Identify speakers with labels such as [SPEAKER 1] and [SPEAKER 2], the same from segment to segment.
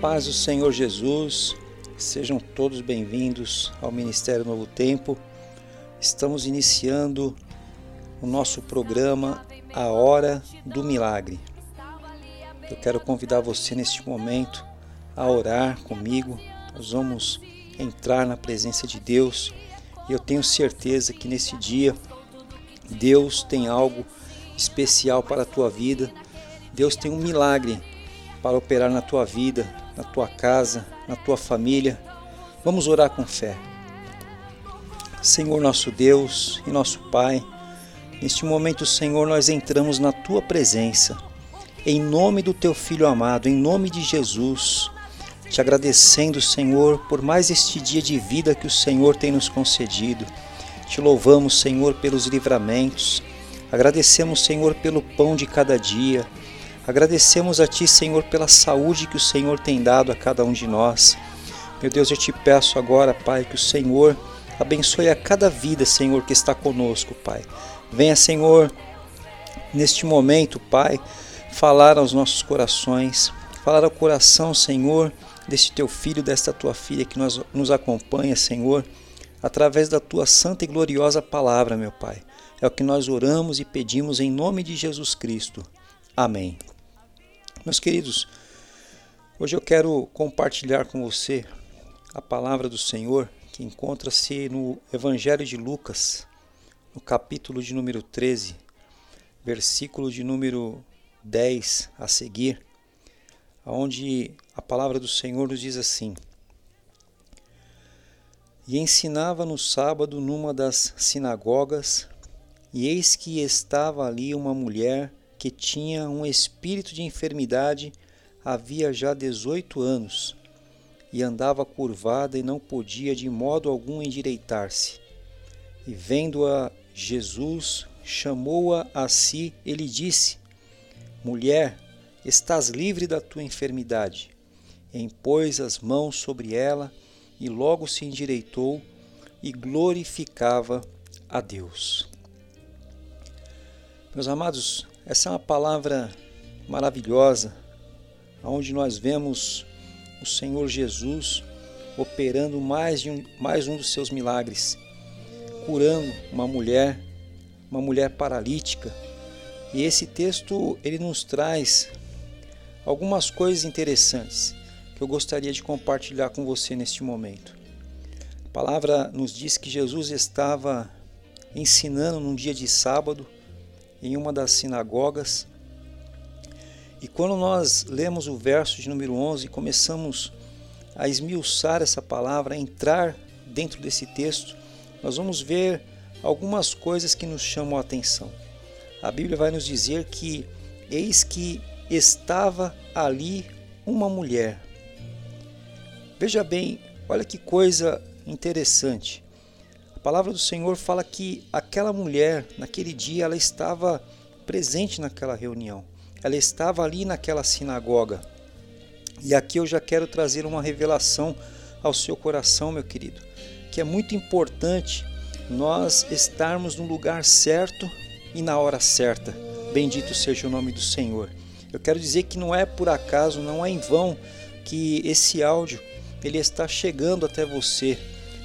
[SPEAKER 1] Paz do Senhor Jesus, sejam todos bem-vindos ao Ministério Novo Tempo. Estamos iniciando o nosso programa A Hora do Milagre. Eu quero convidar você neste momento a orar comigo. Nós vamos entrar na presença de Deus e eu tenho certeza que nesse dia Deus tem algo especial para a tua vida. Deus tem um milagre para operar na tua vida, na tua casa, na tua família. Vamos orar com fé. Senhor nosso Deus e nosso Pai, neste momento, Senhor, nós entramos na tua presença. Em nome do teu filho amado, em nome de Jesus, te agradecendo, Senhor, por mais este dia de vida que o Senhor tem nos concedido. Te louvamos, Senhor, pelos livramentos. Agradecemos, Senhor, pelo pão de cada dia. Agradecemos a Ti, Senhor, pela saúde que o Senhor tem dado a cada um de nós. Meu Deus, eu te peço agora, Pai, que o Senhor abençoe a cada vida, Senhor, que está conosco, Pai. Venha, Senhor, neste momento, Pai, falar aos nossos corações, falar ao coração, Senhor, deste teu filho, desta tua filha que nos, nos acompanha, Senhor, através da tua santa e gloriosa palavra, meu Pai. É o que nós oramos e pedimos em nome de Jesus Cristo. Amém. Meus queridos, hoje eu quero compartilhar com você a palavra do Senhor que encontra-se no Evangelho de Lucas, no capítulo de número 13, versículo de número 10 a seguir, onde a palavra do Senhor nos diz assim: E ensinava no sábado numa das sinagogas, e eis que estava ali uma mulher que tinha um espírito de enfermidade havia já 18 anos e andava curvada e não podia de modo algum endireitar-se. E vendo-a Jesus, chamou-a a si e lhe disse: Mulher, estás livre da tua enfermidade. E impôs as mãos sobre ela e logo se endireitou e glorificava a Deus. Meus amados, essa é uma palavra maravilhosa, onde nós vemos o Senhor Jesus operando mais, um, mais um dos seus milagres, curando uma mulher, uma mulher paralítica. E esse texto ele nos traz algumas coisas interessantes que eu gostaria de compartilhar com você neste momento. A palavra nos diz que Jesus estava ensinando num dia de sábado em uma das sinagogas. E quando nós lemos o verso de número 11 e começamos a esmiuçar essa palavra, a entrar dentro desse texto, nós vamos ver algumas coisas que nos chamam a atenção. A Bíblia vai nos dizer que eis que estava ali uma mulher. Veja bem, olha que coisa interessante. A palavra do Senhor fala que aquela mulher, naquele dia, ela estava presente naquela reunião. Ela estava ali naquela sinagoga. E aqui eu já quero trazer uma revelação ao seu coração, meu querido, que é muito importante nós estarmos no lugar certo e na hora certa. Bendito seja o nome do Senhor. Eu quero dizer que não é por acaso, não é em vão que esse áudio ele está chegando até você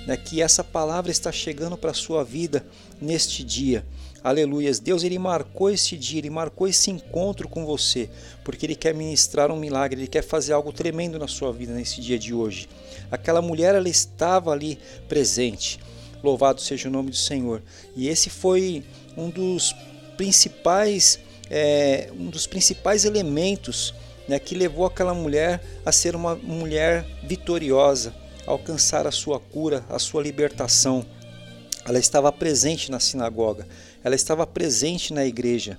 [SPEAKER 1] né, que essa palavra está chegando para a sua vida neste dia. Aleluias. Deus ele marcou esse dia, ele marcou esse encontro com você, porque ele quer ministrar um milagre, ele quer fazer algo tremendo na sua vida nesse dia de hoje. Aquela mulher ela estava ali presente. Louvado seja o nome do Senhor. E esse foi um dos principais é, um dos principais elementos né, que levou aquela mulher a ser uma mulher vitoriosa, alcançar a sua cura, a sua libertação. Ela estava presente na sinagoga, ela estava presente na igreja.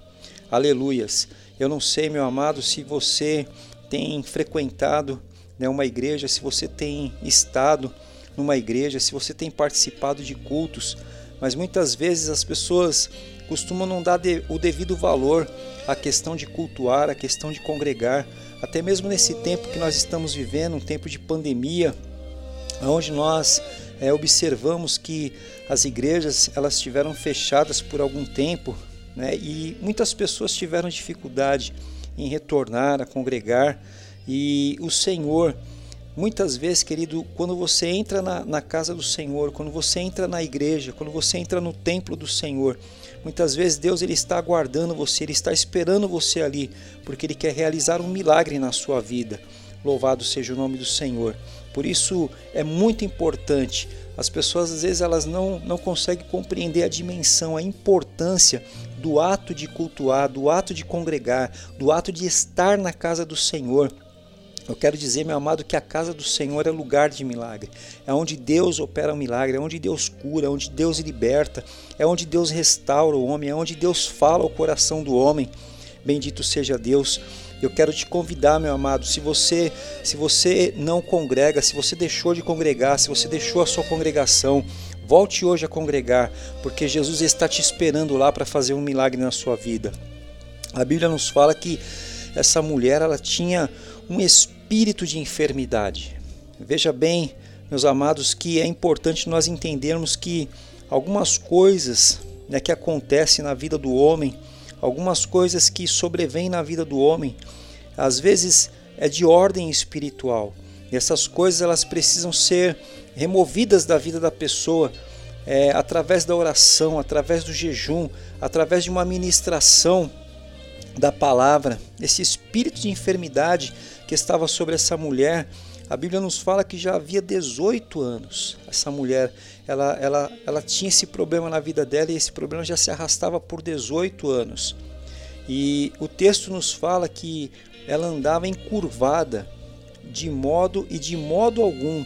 [SPEAKER 1] Aleluias. Eu não sei, meu amado, se você tem frequentado né, uma igreja, se você tem estado numa igreja, se você tem participado de cultos, mas muitas vezes as pessoas costumam não dar o devido valor à questão de cultuar, à questão de congregar, até mesmo nesse tempo que nós estamos vivendo, um tempo de pandemia, onde nós é, observamos que as igrejas elas estiveram fechadas por algum tempo né, e muitas pessoas tiveram dificuldade em retornar a congregar E o Senhor, muitas vezes, querido, quando você entra na, na casa do Senhor, quando você entra na igreja, quando você entra no templo do Senhor, muitas vezes Deus ele está aguardando você, ele está esperando você ali, porque ele quer realizar um milagre na sua vida. Louvado seja o nome do Senhor. Por isso é muito importante. As pessoas às vezes elas não, não conseguem compreender a dimensão, a importância do ato de cultuar, do ato de congregar, do ato de estar na casa do Senhor. Eu quero dizer, meu amado, que a casa do Senhor é lugar de milagre. É onde Deus opera o um milagre, é onde Deus cura, é onde Deus liberta, é onde Deus restaura o homem, é onde Deus fala ao coração do homem. Bendito seja Deus. Eu quero te convidar, meu amado, se você se você não congrega, se você deixou de congregar, se você deixou a sua congregação, volte hoje a congregar, porque Jesus está te esperando lá para fazer um milagre na sua vida. A Bíblia nos fala que essa mulher ela tinha um espírito de enfermidade. Veja bem, meus amados, que é importante nós entendermos que algumas coisas né, que acontecem na vida do homem algumas coisas que sobrevêm na vida do homem, às vezes é de ordem espiritual. E essas coisas elas precisam ser removidas da vida da pessoa é, através da oração, através do jejum, através de uma ministração da palavra. Esse espírito de enfermidade que estava sobre essa mulher, a Bíblia nos fala que já havia 18 anos. Essa mulher, ela, ela, ela tinha esse problema na vida dela e esse problema já se arrastava por 18 anos. E o texto nos fala que ela andava encurvada, de modo e de modo algum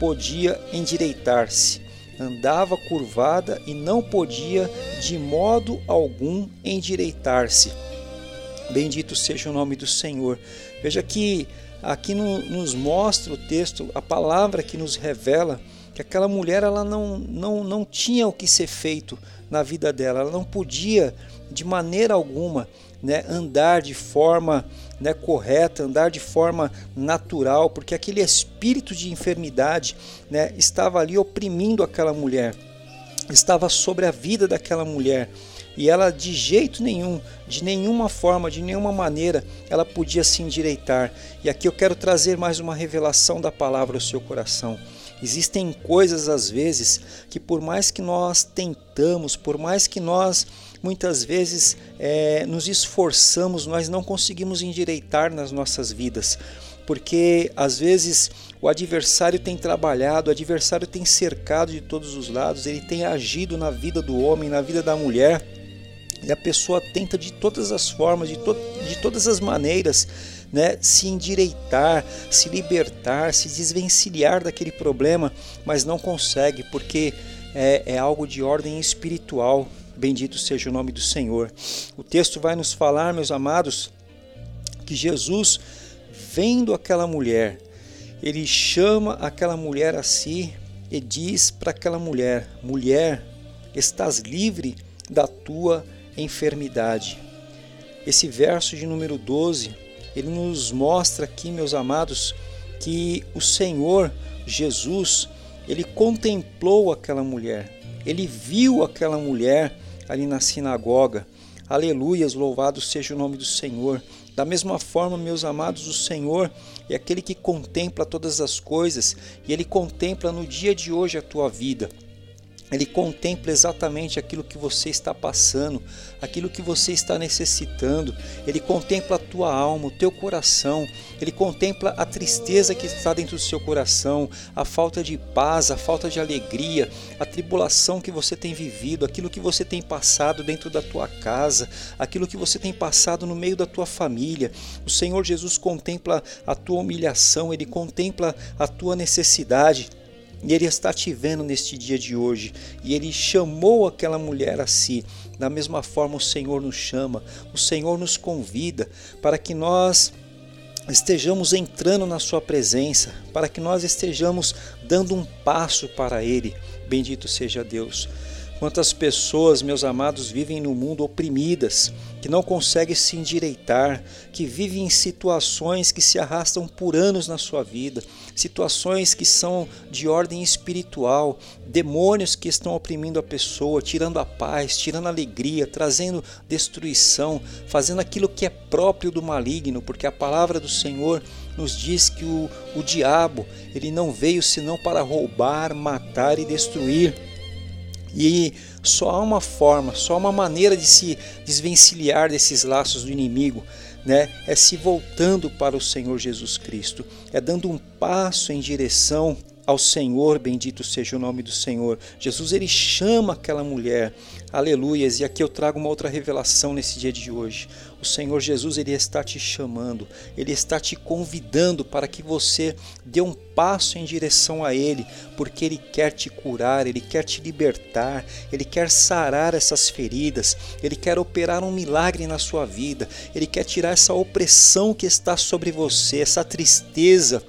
[SPEAKER 1] podia endireitar-se. Andava curvada e não podia de modo algum endireitar-se. Bendito seja o nome do Senhor. Veja que aqui no, nos mostra o texto, a palavra que nos revela que aquela mulher ela não, não, não tinha o que ser feito na vida dela, ela não podia de maneira alguma né, andar de forma né, correta, andar de forma natural, porque aquele espírito de enfermidade né, estava ali oprimindo aquela mulher, estava sobre a vida daquela mulher e ela de jeito nenhum, de nenhuma forma, de nenhuma maneira, ela podia se endireitar. E aqui eu quero trazer mais uma revelação da palavra ao seu coração. Existem coisas às vezes que por mais que nós tentamos, por mais que nós muitas vezes é, nos esforçamos, nós não conseguimos endireitar nas nossas vidas, porque às vezes o adversário tem trabalhado, o adversário tem cercado de todos os lados, ele tem agido na vida do homem, na vida da mulher e a pessoa tenta de todas as formas, de, to de todas as maneiras, né, se endireitar, se libertar, se desvencilhar daquele problema, mas não consegue, porque é, é algo de ordem espiritual. Bendito seja o nome do Senhor. O texto vai nos falar, meus amados, que Jesus, vendo aquela mulher, ele chama aquela mulher a si e diz para aquela mulher: Mulher, estás livre da tua enfermidade. Esse verso de número 12, ele nos mostra aqui, meus amados, que o Senhor Jesus, ele contemplou aquela mulher, ele viu aquela mulher ali na sinagoga. Aleluias, louvado seja o nome do Senhor. Da mesma forma, meus amados, o Senhor é aquele que contempla todas as coisas e ele contempla no dia de hoje a tua vida. Ele contempla exatamente aquilo que você está passando, aquilo que você está necessitando. Ele contempla a tua alma, o teu coração. Ele contempla a tristeza que está dentro do seu coração, a falta de paz, a falta de alegria, a tribulação que você tem vivido, aquilo que você tem passado dentro da tua casa, aquilo que você tem passado no meio da tua família. O Senhor Jesus contempla a tua humilhação, ele contempla a tua necessidade. E Ele está te vendo neste dia de hoje. E Ele chamou aquela mulher a si. Da mesma forma, o Senhor nos chama, o Senhor nos convida para que nós estejamos entrando na Sua presença, para que nós estejamos dando um passo para Ele. Bendito seja Deus. Quantas pessoas, meus amados, vivem no mundo oprimidas, que não conseguem se endireitar, que vivem em situações que se arrastam por anos na sua vida, situações que são de ordem espiritual, demônios que estão oprimindo a pessoa, tirando a paz, tirando a alegria, trazendo destruição, fazendo aquilo que é próprio do maligno, porque a palavra do Senhor nos diz que o, o diabo ele não veio senão para roubar, matar e destruir. E só há uma forma, só há uma maneira de se desvencilhar desses laços do inimigo, né? É se voltando para o Senhor Jesus Cristo, é dando um passo em direção ao Senhor, bendito seja o nome do Senhor. Jesus ele chama aquela mulher, aleluias, e aqui eu trago uma outra revelação nesse dia de hoje. O Senhor Jesus ele está te chamando, ele está te convidando para que você dê um passo em direção a ele, porque ele quer te curar, ele quer te libertar, ele quer sarar essas feridas, ele quer operar um milagre na sua vida, ele quer tirar essa opressão que está sobre você, essa tristeza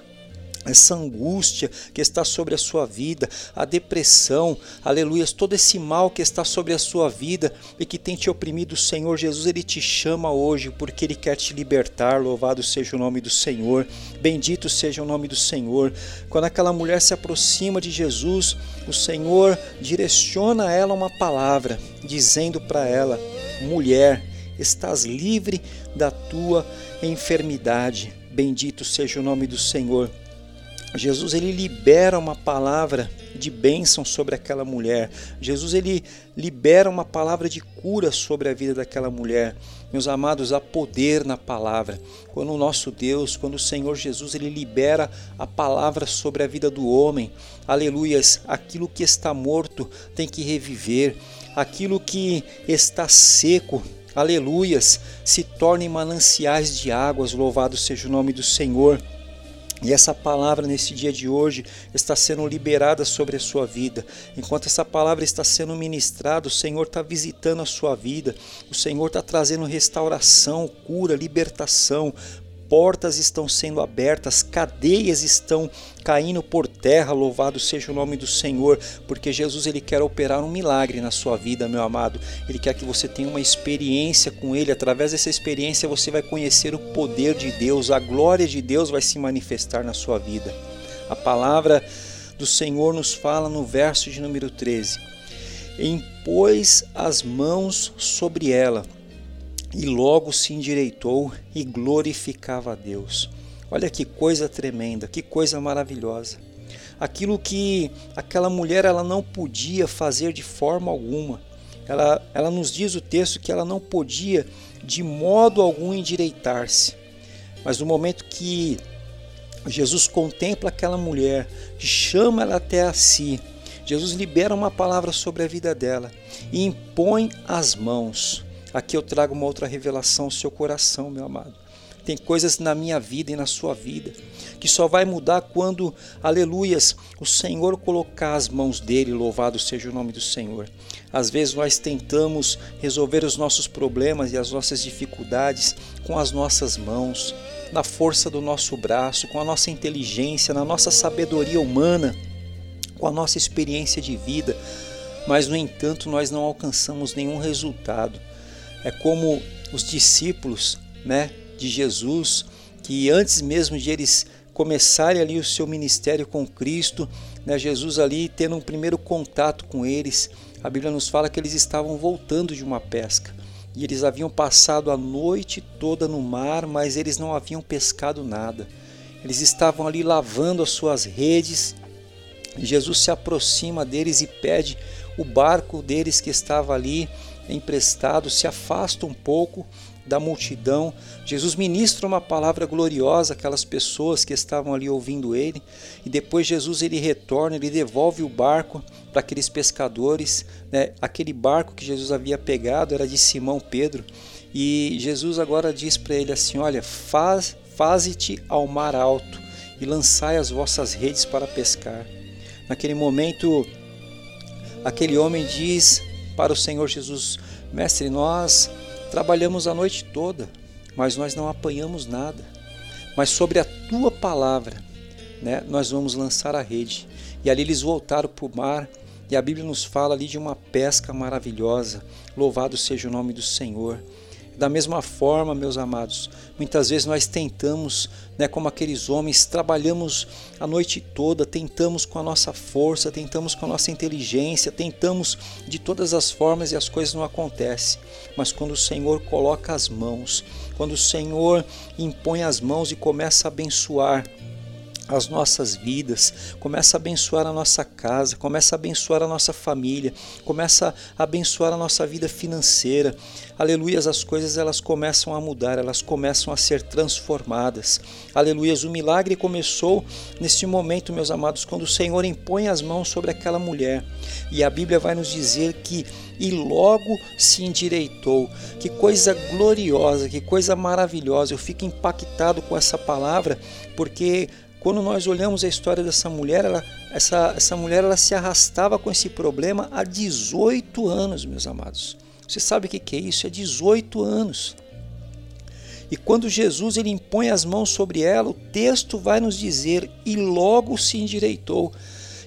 [SPEAKER 1] essa angústia que está sobre a sua vida, a depressão, aleluias, todo esse mal que está sobre a sua vida e que tem te oprimido, o Senhor Jesus, ele te chama hoje porque ele quer te libertar. Louvado seja o nome do Senhor, bendito seja o nome do Senhor. Quando aquela mulher se aproxima de Jesus, o Senhor direciona a ela uma palavra, dizendo para ela: mulher, estás livre da tua enfermidade. Bendito seja o nome do Senhor. Jesus ele libera uma palavra de bênção sobre aquela mulher. Jesus ele libera uma palavra de cura sobre a vida daquela mulher. Meus amados, há poder na palavra. Quando o nosso Deus, quando o Senhor Jesus ele libera a palavra sobre a vida do homem, aleluias, aquilo que está morto tem que reviver, aquilo que está seco aleluias, se tornem mananciais de águas, louvado seja o nome do Senhor. E essa palavra nesse dia de hoje está sendo liberada sobre a sua vida. Enquanto essa palavra está sendo ministrada, o Senhor está visitando a sua vida. O Senhor está trazendo restauração, cura, libertação, portas estão sendo abertas, cadeias estão caindo por terra. Louvado seja o nome do Senhor, porque Jesus ele quer operar um milagre na sua vida, meu amado. Ele quer que você tenha uma experiência com ele. Através dessa experiência você vai conhecer o poder de Deus, a glória de Deus vai se manifestar na sua vida. A palavra do Senhor nos fala no verso de número 13: Impôs as mãos sobre ela e logo se endireitou e glorificava a Deus. Olha que coisa tremenda, que coisa maravilhosa. Aquilo que aquela mulher ela não podia fazer de forma alguma. Ela, ela nos diz o texto que ela não podia de modo algum endireitar-se. Mas no momento que Jesus contempla aquela mulher, chama ela até a si, Jesus libera uma palavra sobre a vida dela e impõe as mãos. Aqui eu trago uma outra revelação ao seu coração, meu amado. Tem coisas na minha vida e na sua vida que só vai mudar quando, aleluias, o Senhor colocar as mãos dele, louvado seja o nome do Senhor. Às vezes nós tentamos resolver os nossos problemas e as nossas dificuldades com as nossas mãos, na força do nosso braço, com a nossa inteligência, na nossa sabedoria humana, com a nossa experiência de vida, mas no entanto nós não alcançamos nenhum resultado. É como os discípulos né, de Jesus, que antes mesmo de eles começarem ali o seu ministério com Cristo, né, Jesus ali tendo um primeiro contato com eles, a Bíblia nos fala que eles estavam voltando de uma pesca. E eles haviam passado a noite toda no mar, mas eles não haviam pescado nada. Eles estavam ali lavando as suas redes. Jesus se aproxima deles e pede o barco deles que estava ali emprestado, se afasta um pouco da multidão. Jesus ministra uma palavra gloriosa àquelas pessoas que estavam ali ouvindo ele, e depois Jesus ele retorna, ele devolve o barco para aqueles pescadores. Né? Aquele barco que Jesus havia pegado era de Simão Pedro, e Jesus agora diz para ele assim: Olha, faz, faze-te ao mar alto e lançai as vossas redes para pescar. Naquele momento, aquele homem diz para o Senhor Jesus: Mestre, nós trabalhamos a noite toda, mas nós não apanhamos nada. Mas sobre a tua palavra, né, nós vamos lançar a rede. E ali eles voltaram para o mar E a Bíblia nos fala ali de uma pesca maravilhosa. Louvado seja o nome do Senhor. Da mesma forma, meus amados, muitas vezes nós tentamos, né, como aqueles homens, trabalhamos a noite toda, tentamos com a nossa força, tentamos com a nossa inteligência, tentamos de todas as formas e as coisas não acontecem. Mas quando o Senhor coloca as mãos, quando o Senhor impõe as mãos e começa a abençoar, as nossas vidas, começa a abençoar a nossa casa, começa a abençoar a nossa família, começa a abençoar a nossa vida financeira. Aleluias, as coisas elas começam a mudar, elas começam a ser transformadas. Aleluias, o milagre começou neste momento, meus amados, quando o Senhor impõe as mãos sobre aquela mulher. E a Bíblia vai nos dizer que e logo se endireitou. Que coisa gloriosa, que coisa maravilhosa. Eu fico impactado com essa palavra, porque quando nós olhamos a história dessa mulher, ela, essa, essa mulher ela se arrastava com esse problema há 18 anos, meus amados. Você sabe o que é isso? É 18 anos. E quando Jesus ele impõe as mãos sobre ela, o texto vai nos dizer: e logo se endireitou.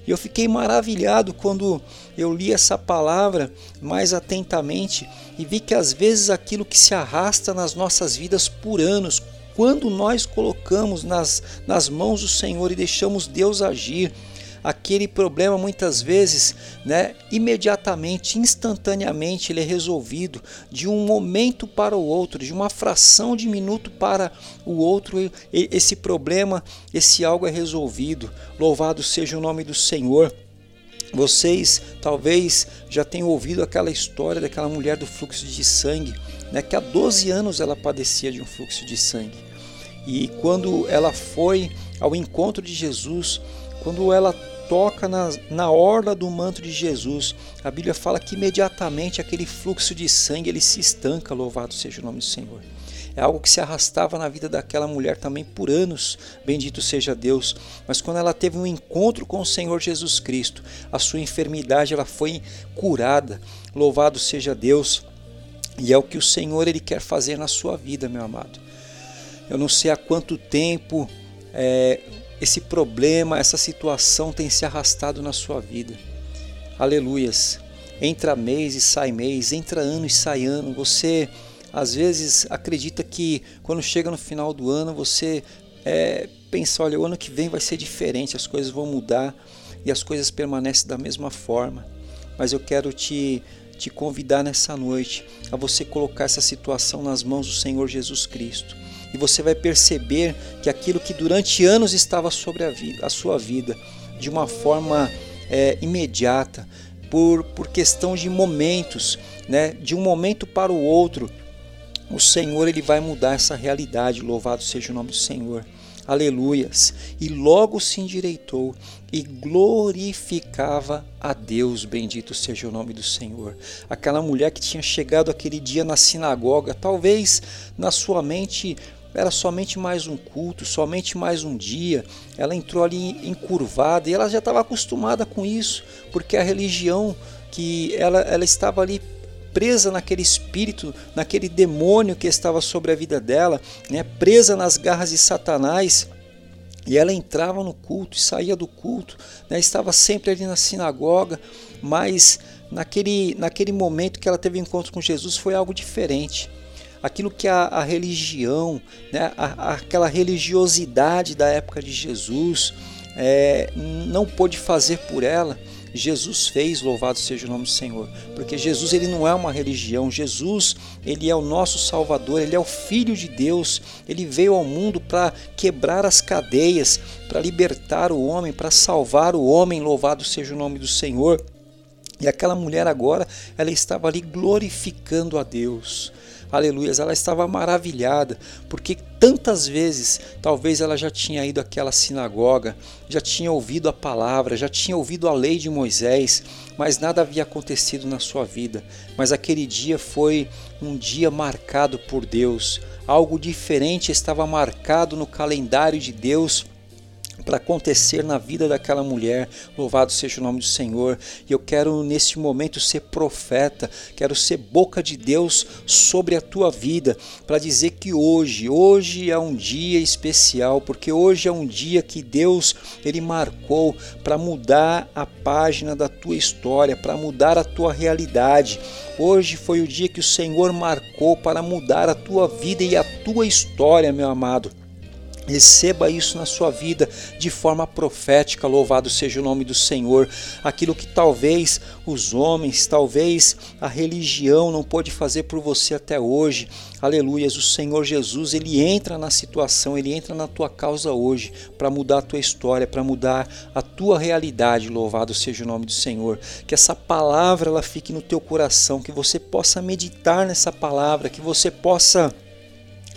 [SPEAKER 1] E eu fiquei maravilhado quando eu li essa palavra mais atentamente e vi que às vezes aquilo que se arrasta nas nossas vidas por anos, quando nós colocamos nas, nas mãos do Senhor e deixamos Deus agir, aquele problema muitas vezes, né, imediatamente, instantaneamente ele é resolvido, de um momento para o outro, de uma fração de minuto para o outro, esse problema, esse algo é resolvido. Louvado seja o nome do Senhor. Vocês talvez já tenham ouvido aquela história daquela mulher do fluxo de sangue, né, que há 12 anos ela padecia de um fluxo de sangue. E quando ela foi ao encontro de Jesus, quando ela toca na, na orla do manto de Jesus, a Bíblia fala que imediatamente aquele fluxo de sangue ele se estanca, louvado seja o nome do Senhor. É algo que se arrastava na vida daquela mulher também por anos, bendito seja Deus. Mas quando ela teve um encontro com o Senhor Jesus Cristo, a sua enfermidade ela foi curada. Louvado seja Deus. E é o que o Senhor ele quer fazer na sua vida, meu amado. Eu não sei há quanto tempo é, esse problema, essa situação tem se arrastado na sua vida. Aleluias. Entra mês e sai mês, entra ano e sai ano. Você às vezes acredita que quando chega no final do ano você é, pensa: olha, o ano que vem vai ser diferente, as coisas vão mudar e as coisas permanecem da mesma forma. Mas eu quero te, te convidar nessa noite a você colocar essa situação nas mãos do Senhor Jesus Cristo e você vai perceber que aquilo que durante anos estava sobre a, vida, a sua vida, de uma forma é, imediata, por, por questão de momentos, né, de um momento para o outro, o Senhor ele vai mudar essa realidade. Louvado seja o nome do Senhor. Aleluias. E logo se endireitou e glorificava a Deus. Bendito seja o nome do Senhor. Aquela mulher que tinha chegado aquele dia na sinagoga, talvez na sua mente era somente mais um culto, somente mais um dia. Ela entrou ali encurvada e ela já estava acostumada com isso, porque a religião que ela, ela estava ali presa naquele espírito, naquele demônio que estava sobre a vida dela, né, presa nas garras de Satanás. E ela entrava no culto e saía do culto, né, estava sempre ali na sinagoga, mas naquele, naquele momento que ela teve encontro com Jesus foi algo diferente aquilo que a, a religião, né, a, aquela religiosidade da época de Jesus é, não pôde fazer por ela, Jesus fez, louvado seja o nome do Senhor, porque Jesus ele não é uma religião, Jesus ele é o nosso Salvador, ele é o Filho de Deus, ele veio ao mundo para quebrar as cadeias, para libertar o homem, para salvar o homem, louvado seja o nome do Senhor. E aquela mulher agora, ela estava ali glorificando a Deus aleluias, ela estava maravilhada, porque tantas vezes talvez ela já tinha ido àquela sinagoga, já tinha ouvido a palavra, já tinha ouvido a lei de Moisés, mas nada havia acontecido na sua vida. Mas aquele dia foi um dia marcado por Deus, algo diferente estava marcado no calendário de Deus para acontecer na vida daquela mulher. Louvado seja o nome do Senhor. E eu quero neste momento ser profeta, quero ser boca de Deus sobre a tua vida, para dizer que hoje, hoje é um dia especial, porque hoje é um dia que Deus ele marcou para mudar a página da tua história, para mudar a tua realidade. Hoje foi o dia que o Senhor marcou para mudar a tua vida e a tua história, meu amado. Receba isso na sua vida de forma profética, louvado seja o nome do Senhor. Aquilo que talvez os homens, talvez a religião não pôde fazer por você até hoje. Aleluias, o Senhor Jesus, ele entra na situação, ele entra na tua causa hoje para mudar a tua história, para mudar a tua realidade. Louvado seja o nome do Senhor. Que essa palavra ela fique no teu coração, que você possa meditar nessa palavra, que você possa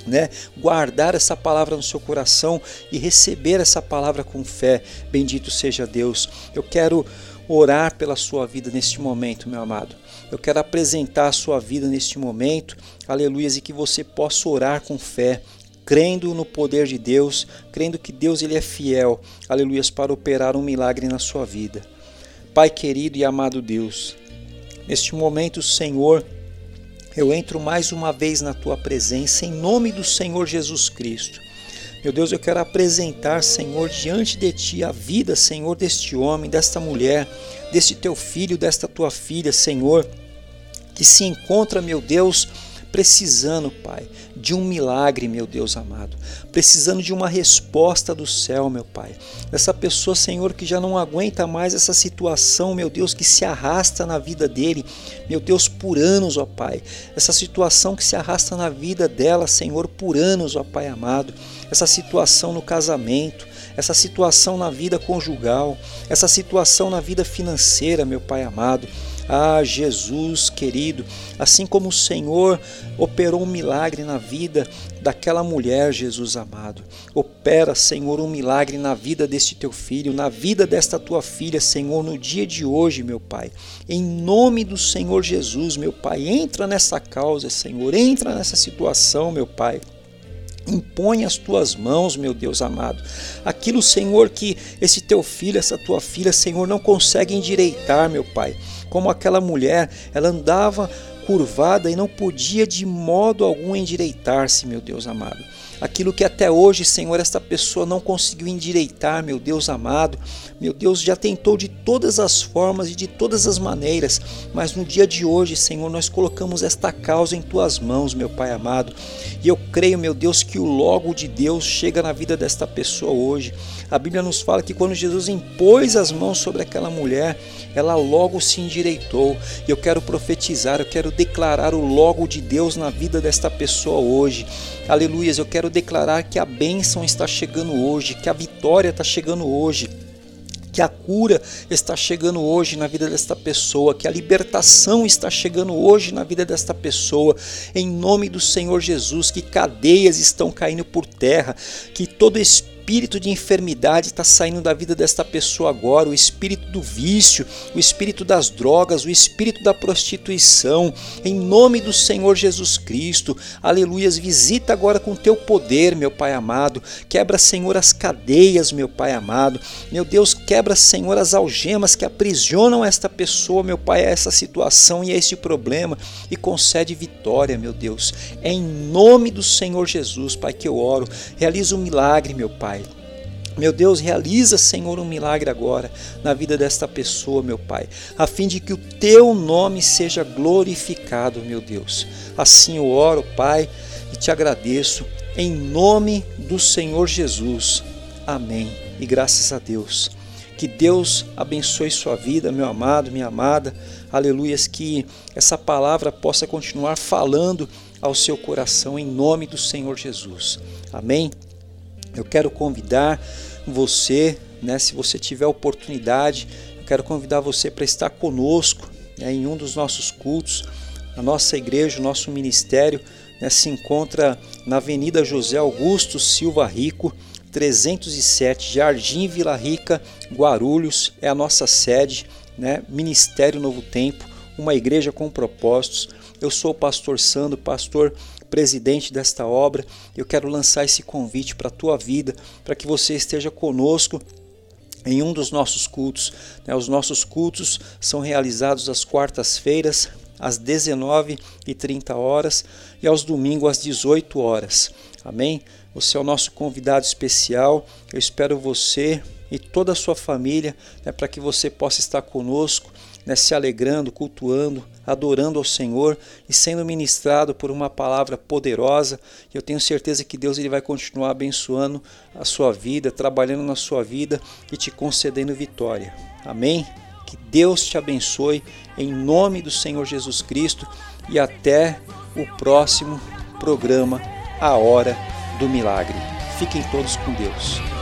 [SPEAKER 1] né? Guardar essa palavra no seu coração e receber essa palavra com fé. Bendito seja Deus. Eu quero orar pela sua vida neste momento, meu amado. Eu quero apresentar a sua vida neste momento. Aleluias e que você possa orar com fé, crendo no poder de Deus, crendo que Deus ele é fiel. Aleluias para operar um milagre na sua vida. Pai querido e amado Deus, neste momento, Senhor, eu entro mais uma vez na tua presença em nome do Senhor Jesus Cristo. Meu Deus, eu quero apresentar, Senhor, diante de ti a vida, Senhor, deste homem, desta mulher, deste teu filho, desta tua filha, Senhor, que se encontra, meu Deus, precisando, Pai, de um milagre, meu Deus amado, precisando de uma resposta do céu, meu Pai. Essa pessoa, Senhor, que já não aguenta mais essa situação, meu Deus, que se arrasta na vida dele, meu Deus, por anos, ó Pai. Essa situação que se arrasta na vida dela, Senhor, por anos, ó Pai amado. Essa situação no casamento, essa situação na vida conjugal, essa situação na vida financeira, meu Pai amado. Ah, Jesus querido, assim como o Senhor operou um milagre na vida daquela mulher, Jesus amado, opera, Senhor, um milagre na vida deste teu filho, na vida desta tua filha, Senhor, no dia de hoje, meu Pai. Em nome do Senhor Jesus, meu Pai, entra nessa causa, Senhor, entra nessa situação, meu Pai. Impõe as tuas mãos, meu Deus amado. Aquilo, Senhor, que esse teu filho, essa tua filha, Senhor, não consegue endireitar, meu Pai como aquela mulher, ela andava curvada e não podia de modo algum endireitar-se, meu Deus amado. Aquilo que até hoje, Senhor, esta pessoa não conseguiu endireitar, meu Deus amado, meu Deus já tentou de todas as formas e de todas as maneiras, mas no dia de hoje, Senhor, nós colocamos esta causa em tuas mãos, meu Pai amado. E eu creio, meu Deus, que o logo de Deus chega na vida desta pessoa hoje. A Bíblia nos fala que quando Jesus impôs as mãos sobre aquela mulher, ela logo se endireitou. E eu quero profetizar, eu quero declarar o logo de Deus na vida desta pessoa hoje. Aleluias, eu quero declarar que a bênção está chegando hoje, que a vitória está chegando hoje que a cura está chegando hoje na vida desta pessoa, que a libertação está chegando hoje na vida desta pessoa, em nome do Senhor Jesus, que cadeias estão caindo por terra, que todo espírito espírito de enfermidade está saindo da vida desta pessoa agora, o espírito do vício, o espírito das drogas, o espírito da prostituição, em nome do Senhor Jesus Cristo. Aleluias, visita agora com teu poder, meu Pai amado. Quebra, Senhor, as cadeias, meu Pai amado. Meu Deus, quebra, Senhor, as algemas que aprisionam esta pessoa, meu Pai, a essa situação e a esse problema e concede vitória, meu Deus. É em nome do Senhor Jesus, Pai, que eu oro. Realiza um milagre, meu Pai. Meu Deus, realiza, Senhor, um milagre agora na vida desta pessoa, meu Pai, a fim de que o teu nome seja glorificado, meu Deus. Assim eu oro, Pai, e te agradeço em nome do Senhor Jesus. Amém. E graças a Deus. Que Deus abençoe sua vida, meu amado, minha amada. Aleluias, que essa palavra possa continuar falando ao seu coração em nome do Senhor Jesus. Amém. Eu quero convidar você, né, se você tiver oportunidade, eu quero convidar você para estar conosco né, em um dos nossos cultos. A nossa igreja, o nosso ministério né, se encontra na Avenida José Augusto Silva Rico, 307, Jardim Vila Rica, Guarulhos, é a nossa sede, né, Ministério Novo Tempo, uma igreja com propósitos. Eu sou o pastor Sandro, pastor presidente desta obra. Eu quero lançar esse convite para a tua vida, para que você esteja conosco em um dos nossos cultos. Né? Os nossos cultos são realizados às quartas-feiras, às 19h30 horas e aos domingos às 18 horas. Amém? Você é o nosso convidado especial. Eu espero você e toda a sua família né, para que você possa estar conosco, né, se alegrando, cultuando, adorando ao Senhor e sendo ministrado por uma palavra poderosa. Eu tenho certeza que Deus ele vai continuar abençoando a sua vida, trabalhando na sua vida e te concedendo vitória. Amém? Que Deus te abençoe em nome do Senhor Jesus Cristo e até o próximo programa A Hora do Milagre. Fiquem todos com Deus.